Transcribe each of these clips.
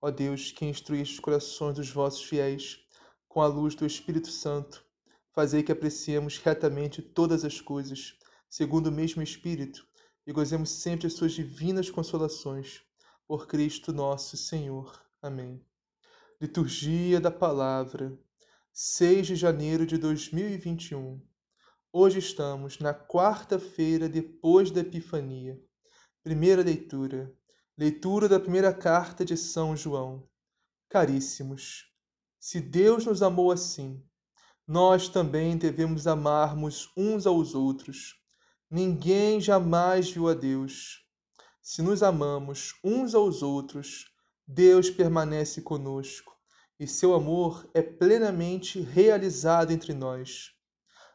ó Deus, que instruíste os corações dos vossos fiéis, com a luz do Espírito Santo, fazei que apreciemos retamente todas as coisas, segundo o mesmo Espírito, e gozemos sempre as suas divinas consolações. Por Cristo nosso Senhor. Amém. Liturgia da Palavra, 6 de janeiro de 2021. Hoje estamos na quarta-feira depois da Epifania. Primeira leitura. Leitura da primeira carta de São João. Caríssimos, se Deus nos amou assim, nós também devemos amarmos uns aos outros. Ninguém jamais viu a Deus. Se nos amamos uns aos outros, Deus permanece conosco e seu amor é plenamente realizado entre nós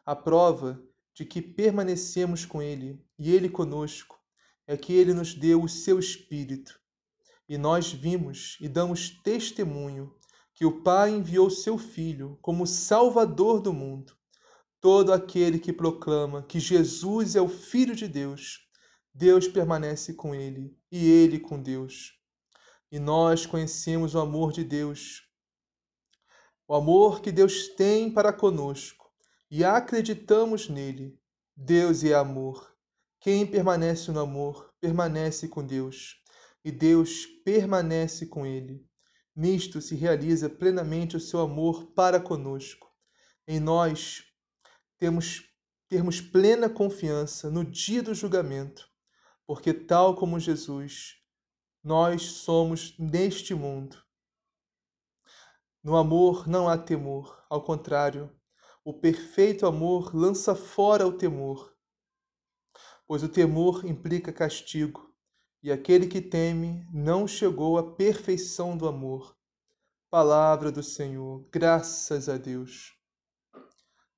a prova de que permanecemos com Ele e Ele conosco é que Ele nos deu o seu Espírito. E nós vimos e damos testemunho que o Pai enviou seu Filho como Salvador do mundo. Todo aquele que proclama que Jesus é o Filho de Deus, Deus permanece com ele e ele com Deus. E nós conhecemos o amor de Deus, o amor que Deus tem para conosco e acreditamos nele. Deus é amor. Quem permanece no amor permanece com Deus, e Deus permanece com ele. Nisto se realiza plenamente o seu amor para conosco. Em nós temos termos plena confiança no dia do julgamento, porque tal como Jesus, nós somos neste mundo. No amor não há temor, ao contrário, o perfeito amor lança fora o temor, pois o temor implica castigo, e aquele que teme não chegou à perfeição do amor. Palavra do Senhor, graças a Deus.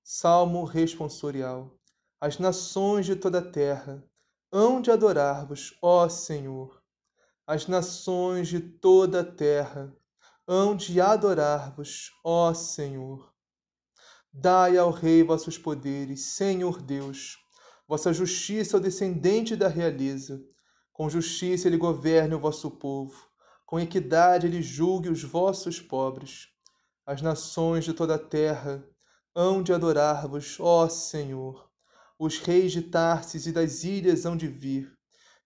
Salmo responsorial. As nações de toda a terra hão de adorar-vos, ó Senhor. As nações de toda a terra hão de adorar-vos, ó Senhor. Dai ao Rei vossos poderes, Senhor Deus, vossa justiça ao descendente da realeza. Com justiça ele governe o vosso povo, com equidade ele julgue os vossos pobres. As nações de toda a terra hão de adorar-vos, ó Senhor. Os reis de Tarsis e das ilhas hão de vir,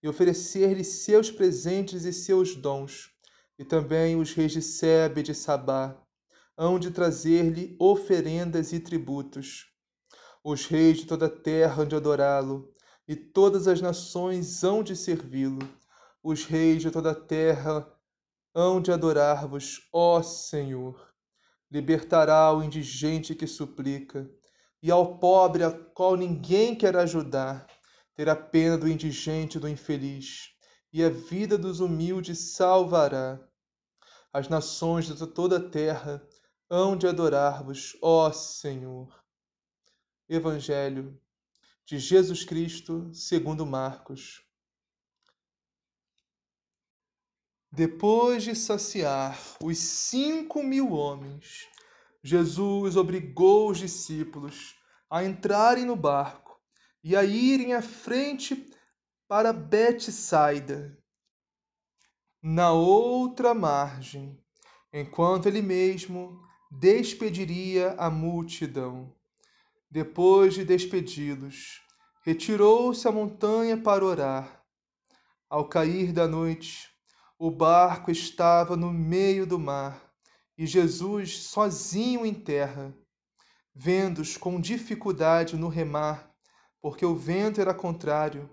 e oferecer-lhe seus presentes e seus dons, e também os reis de Sebe e de Sabá, hão de trazer-lhe oferendas e tributos. Os reis de toda a terra hão de adorá-lo, e todas as nações hão de servi-lo. Os reis de toda a terra hão de adorar-vos, ó Senhor. Libertará o indigente que suplica, e ao pobre a qual ninguém quer ajudar, terá pena do indigente e do infeliz, e a vida dos humildes salvará. As nações de toda a terra hão de adorar-vos, ó Senhor. Evangelho de Jesus Cristo, segundo Marcos. Depois de saciar os cinco mil homens, Jesus obrigou os discípulos a entrarem no barco e a irem à frente para Betsaida, na outra margem, enquanto ele mesmo despediria a multidão. Depois de despedi-los, retirou-se à montanha para orar. Ao cair da noite, O barco estava no meio do mar e Jesus sozinho em terra, vendo-os com dificuldade no remar, porque o vento era contrário,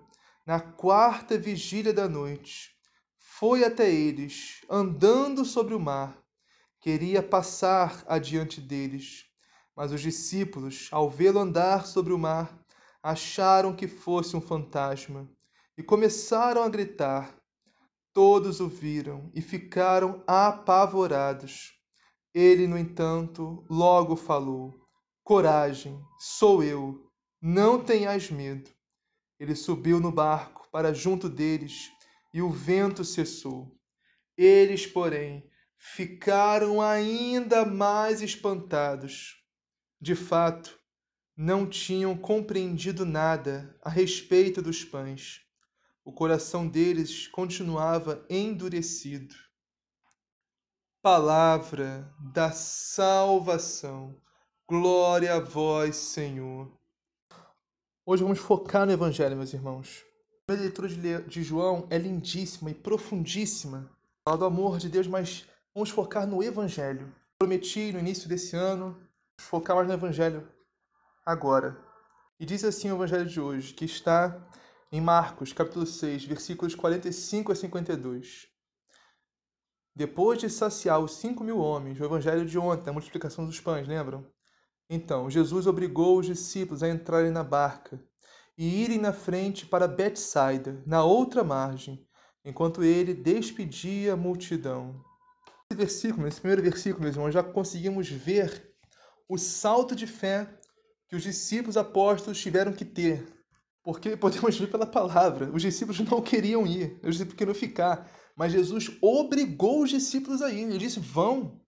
na quarta vigília da noite, foi até eles, andando sobre o mar, queria passar adiante deles. Mas os discípulos, ao vê-lo andar sobre o mar, acharam que fosse um fantasma e começaram a gritar. Todos o viram e ficaram apavorados. Ele, no entanto, logo falou: Coragem, sou eu, não tenhais medo. Ele subiu no barco para junto deles e o vento cessou. Eles, porém, ficaram ainda mais espantados. De fato, não tinham compreendido nada a respeito dos pães. O coração deles continuava endurecido. Palavra da salvação. Glória a vós, Senhor. Hoje vamos focar no Evangelho, meus irmãos. A leitura de João é lindíssima e profundíssima. Fala do amor de Deus, mas vamos focar no Evangelho. Prometi no início desse ano focar mais no Evangelho agora. E diz assim o Evangelho de hoje, que está em Marcos, capítulo 6, versículos 45 a 52. Depois de saciar os cinco mil homens, o Evangelho de ontem, a multiplicação dos pães, lembram? Então, Jesus obrigou os discípulos a entrarem na barca e irem na frente para Betsaida, na outra margem, enquanto ele despedia a multidão. Nesse versículo, nesse primeiro versículo, meus irmãos, já conseguimos ver o salto de fé que os discípulos apóstolos tiveram que ter. Porque podemos ver pela palavra, os discípulos não queriam ir, os discípulos queriam ficar, mas Jesus obrigou os discípulos a ir. Ele disse: vão.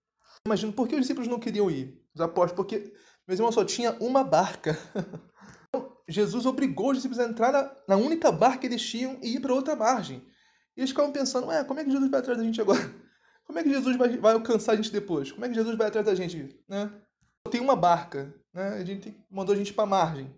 Imagina, por que os discípulos não queriam ir? Os apóstolos, porque, meus irmãos, só tinha uma barca. Então, Jesus obrigou os discípulos a entrar na, na única barca que eles tinham e ir para outra margem. E eles ficavam pensando: ué, como é que Jesus vai atrás da gente agora? Como é que Jesus vai, vai alcançar a gente depois? Como é que Jesus vai atrás da gente? Né? Tem uma barca, né? a gente mandou a gente para a margem.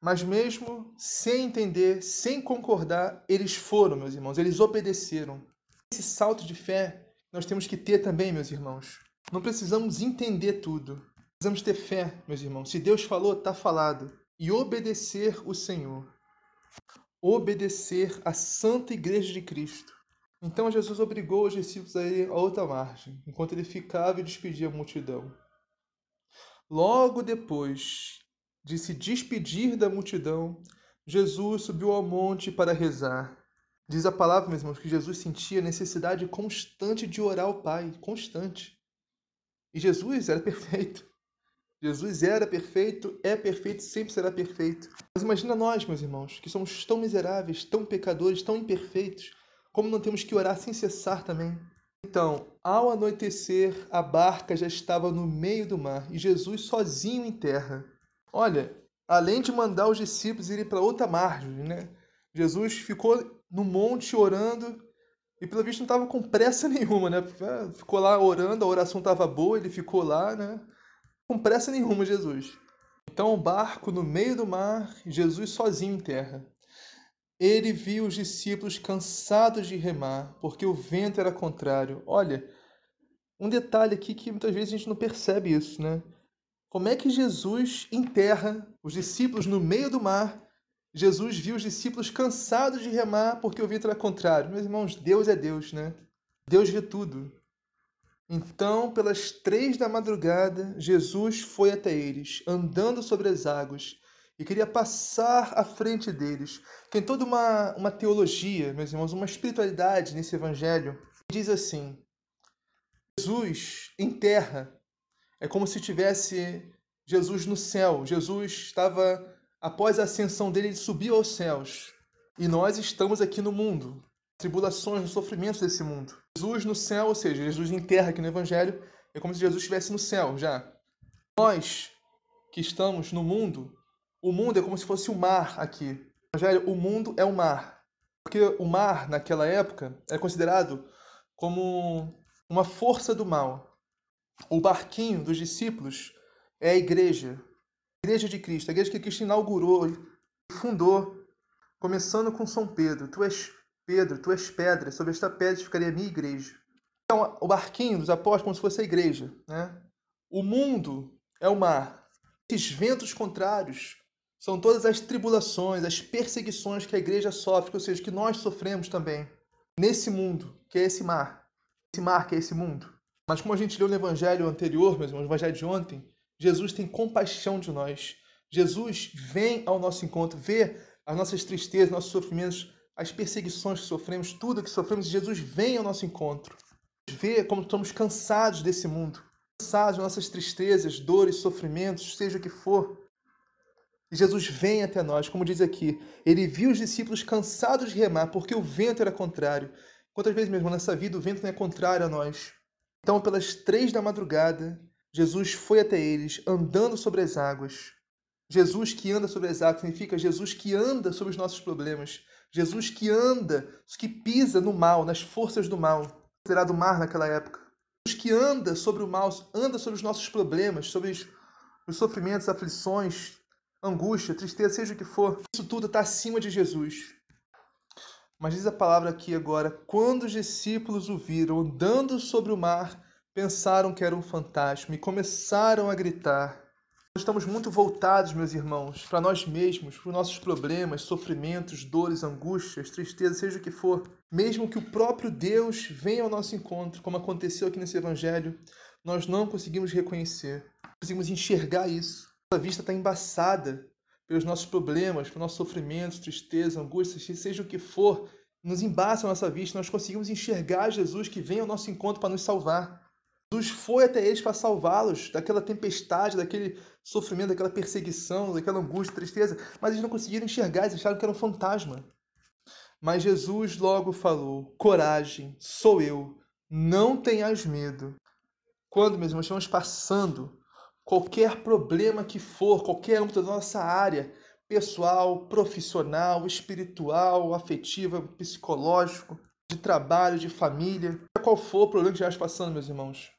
Mas mesmo sem entender, sem concordar, eles foram, meus irmãos, eles obedeceram. Esse salto de fé nós temos que ter também, meus irmãos. Não precisamos entender tudo. Precisamos ter fé, meus irmãos. Se Deus falou, está falado. E obedecer o Senhor. Obedecer a Santa Igreja de Cristo. Então Jesus obrigou os discípulos a ir a outra margem, enquanto ele ficava e despedia a multidão. Logo depois de se despedir da multidão, Jesus subiu ao monte para rezar. Diz a palavra, meus irmãos, que Jesus sentia necessidade constante de orar ao Pai, constante. E Jesus era perfeito. Jesus era perfeito, é perfeito, sempre será perfeito. Mas imagina nós, meus irmãos, que somos tão miseráveis, tão pecadores, tão imperfeitos, como não temos que orar sem cessar também. Então, ao anoitecer, a barca já estava no meio do mar e Jesus sozinho em terra. Olha, além de mandar os discípulos irem para outra margem, né? Jesus ficou no monte orando e pelo visto não estava com pressa nenhuma, né? Ficou lá orando, a oração estava boa, ele ficou lá, né? Com pressa nenhuma, Jesus. Então o barco no meio do mar, Jesus sozinho em terra. Ele viu os discípulos cansados de remar, porque o vento era contrário. Olha, um detalhe aqui que muitas vezes a gente não percebe isso, né? Como é que Jesus enterra os discípulos no meio do mar? Jesus viu os discípulos cansados de remar porque o vento era contrário. Meus irmãos, Deus é Deus, né? Deus vê tudo. Então, pelas três da madrugada, Jesus foi até eles, andando sobre as águas e queria passar à frente deles. Tem toda uma, uma teologia, meus irmãos, uma espiritualidade nesse evangelho. Diz assim: Jesus em terra é como se tivesse Jesus no céu. Jesus estava, após a ascensão dele, ele subiu aos céus. E nós estamos aqui no mundo, tribulações, sofrimentos desse mundo. Jesus no céu, ou seja, Jesus em terra aqui no Evangelho, é como se Jesus estivesse no céu já. Nós que estamos no mundo, o mundo é como se fosse o mar aqui. Evangelho, o mundo é o mar. Porque o mar, naquela época, é considerado como uma força do mal. O barquinho dos discípulos é a igreja, a igreja de Cristo, a igreja que Cristo inaugurou fundou, começando com São Pedro. Tu és Pedro, tu és pedra, sobre esta pedra ficaria a minha igreja. Então, o barquinho dos apóstolos como se fosse a igreja. Né? O mundo é o mar. Esses ventos contrários são todas as tribulações, as perseguições que a igreja sofre, ou seja, que nós sofremos também nesse mundo, que é esse mar. Esse mar que é esse mundo. Mas como a gente leu no evangelho anterior, meus irmãos, no evangelho de ontem, Jesus tem compaixão de nós. Jesus vem ao nosso encontro, vê as nossas tristezas, nossos sofrimentos, as perseguições que sofremos, tudo que sofremos, Jesus vem ao nosso encontro. Vê como estamos cansados desse mundo, cansados das nossas tristezas, dores, sofrimentos, seja o que for. Jesus vem até nós, como diz aqui, ele viu os discípulos cansados de remar, porque o vento era contrário. Quantas vezes, mesmo nessa vida, o vento não é contrário a nós? Então, pelas três da madrugada, Jesus foi até eles, andando sobre as águas. Jesus que anda sobre as águas significa Jesus que anda sobre os nossos problemas. Jesus que anda, que pisa no mal, nas forças do mal, considerado mar naquela época. Jesus que anda sobre o mal, anda sobre os nossos problemas, sobre os sofrimentos, aflições, angústia, tristeza, seja o que for. Isso tudo está acima de Jesus. Mas diz a palavra aqui agora: quando os discípulos o viram andando sobre o mar, pensaram que era um fantasma e começaram a gritar. Estamos muito voltados, meus irmãos, para nós mesmos, para os nossos problemas, sofrimentos, dores, angústias, tristeza, seja o que for. Mesmo que o próprio Deus venha ao nosso encontro, como aconteceu aqui nesse evangelho, nós não conseguimos reconhecer, não conseguimos enxergar isso. Vista está embaçada pelos nossos problemas, pelos nossos sofrimentos, tristeza, angústias, seja o que for, nos embaça a nossa vista, nós conseguimos enxergar Jesus que vem ao nosso encontro para nos salvar. Jesus foi até eles para salvá-los daquela tempestade, daquele sofrimento, daquela perseguição, daquela angústia, tristeza, mas eles não conseguiram enxergar, eles acharam que era um fantasma. Mas Jesus logo falou: Coragem, sou eu, não tenhas medo. Quando, meus irmãos, estamos passando qualquer problema que for, qualquer âmbito da nossa área, pessoal, profissional, espiritual, afetiva, psicológico, de trabalho, de família, qual for o problema que estivermos passando, meus irmãos,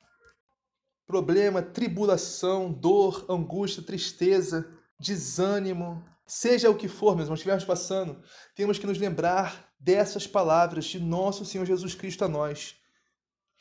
problema, tribulação, dor, angústia, tristeza, desânimo, seja o que for, mesmo, estivermos passando, temos que nos lembrar dessas palavras de nosso Senhor Jesus Cristo a nós.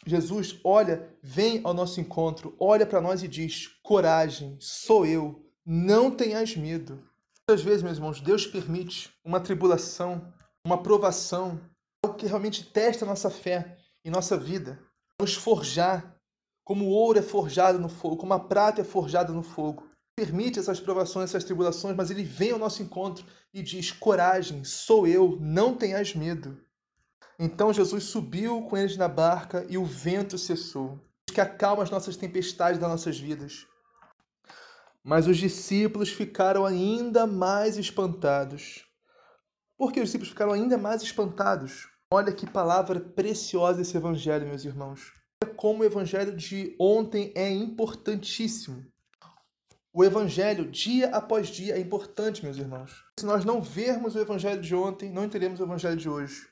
Jesus, olha, vem ao nosso encontro, olha para nós e diz: coragem, sou eu, não tenhas medo. Muitas vezes, meus irmãos, Deus permite uma tribulação, uma provação, algo que realmente testa nossa fé e nossa vida, nos forjar, como o ouro é forjado no fogo, como a prata é forjada no fogo. Permite essas provações, essas tribulações, mas ele vem ao nosso encontro e diz: Coragem, sou eu, não tenhas medo. Então Jesus subiu com eles na barca e o vento cessou, que acalma as nossas tempestades das nossas vidas. Mas os discípulos ficaram ainda mais espantados. Por que os discípulos ficaram ainda mais espantados? Olha que palavra preciosa esse evangelho, meus irmãos como o evangelho de ontem é importantíssimo. O evangelho, dia após dia, é importante, meus irmãos. Se nós não vermos o evangelho de ontem, não teremos o evangelho de hoje.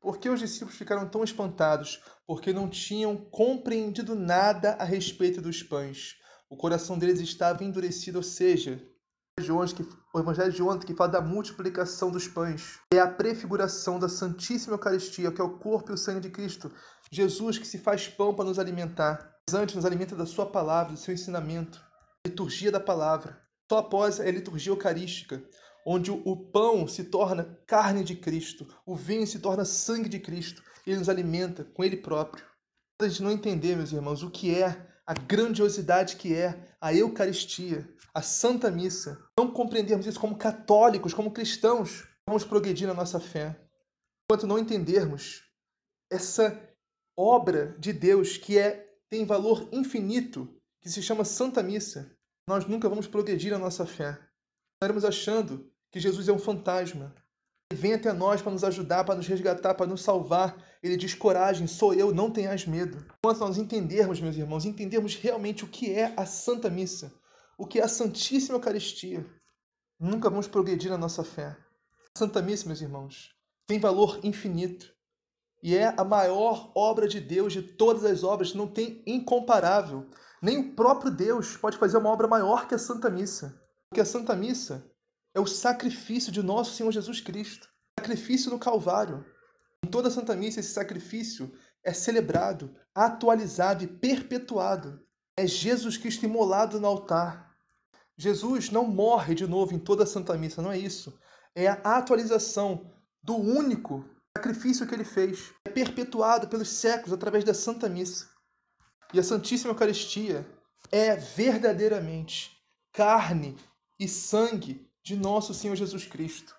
Por que os discípulos ficaram tão espantados? Porque não tinham compreendido nada a respeito dos pães. O coração deles estava endurecido, ou seja, o Evangelho de ontem que fala da multiplicação dos pães é a prefiguração da Santíssima Eucaristia, que é o corpo e o sangue de Cristo. Jesus que se faz pão para nos alimentar. Mas antes nos alimenta da sua palavra, do seu ensinamento, liturgia da palavra. Só após a liturgia eucarística, onde o pão se torna carne de Cristo, o vinho se torna sangue de Cristo. Ele nos alimenta com ele próprio. A gente não entender, meus irmãos, o que é a grandiosidade que é a Eucaristia, a Santa Missa. Não compreendermos isso como católicos, como cristãos, vamos progredir na nossa fé. Enquanto não entendermos essa obra de Deus que é tem valor infinito, que se chama Santa Missa, nós nunca vamos progredir na nossa fé. Estaremos achando que Jesus é um fantasma, ele vem até nós para nos ajudar, para nos resgatar, para nos salvar. Ele diz: coragem, sou eu, não tenhas medo. Quando nós entendermos, meus irmãos, entendermos realmente o que é a Santa Missa, o que é a Santíssima Eucaristia, nunca vamos progredir na nossa fé. A Santa Missa, meus irmãos, tem valor infinito. E é a maior obra de Deus de todas as obras, não tem incomparável. Nem o próprio Deus pode fazer uma obra maior que a Santa Missa. Porque a Santa Missa é o sacrifício de nosso Senhor Jesus Cristo. Sacrifício no Calvário. Em toda a Santa Missa, esse sacrifício é celebrado, atualizado e perpetuado. É Jesus Cristo imolado no altar. Jesus não morre de novo em toda a Santa Missa, não é isso. É a atualização do único sacrifício que ele fez. É perpetuado pelos séculos através da Santa Missa. E a Santíssima Eucaristia é verdadeiramente carne e sangue de nosso Senhor Jesus Cristo.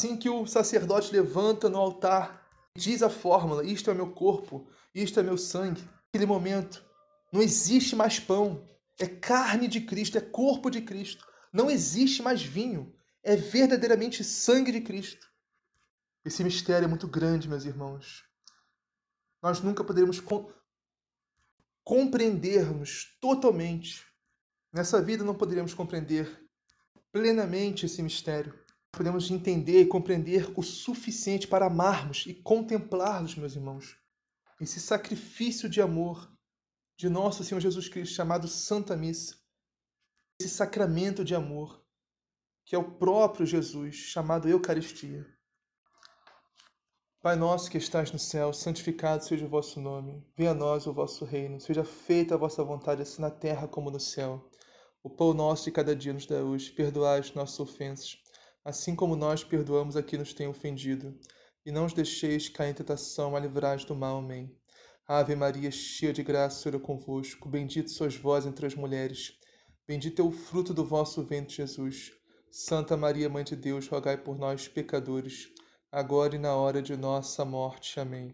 Assim que o sacerdote levanta no altar, diz a fórmula: Isto é meu corpo, isto é meu sangue. Naquele momento, não existe mais pão, é carne de Cristo, é corpo de Cristo. Não existe mais vinho, é verdadeiramente sangue de Cristo. Esse mistério é muito grande, meus irmãos. Nós nunca poderemos compreendermos totalmente. Nessa vida não poderíamos compreender plenamente esse mistério. Podemos entender e compreender o suficiente para amarmos e contemplarmos, meus irmãos, esse sacrifício de amor de nosso Senhor Jesus Cristo, chamado Santa Missa. Esse sacramento de amor, que é o próprio Jesus, chamado Eucaristia. Pai nosso que estás no céu, santificado seja o vosso nome. Venha a nós o vosso reino. Seja feita a vossa vontade, assim na terra como no céu. O pão nosso de cada dia nos dá hoje. Perdoai as nossas ofensas, assim como nós perdoamos a quem nos tem ofendido. E não os deixeis cair em tentação, mas livrai do mal. Amém. Ave Maria, cheia de graça, o Senhor é convosco. Bendito sois vós entre as mulheres. Bendito é o fruto do vosso ventre, Jesus. Santa Maria, Mãe de Deus, rogai por nós, pecadores agora e na hora de nossa morte. Amém.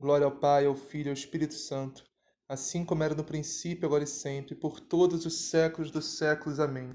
Glória ao Pai, ao Filho e ao Espírito Santo, assim como era no princípio, agora e sempre, por todos os séculos dos séculos. Amém.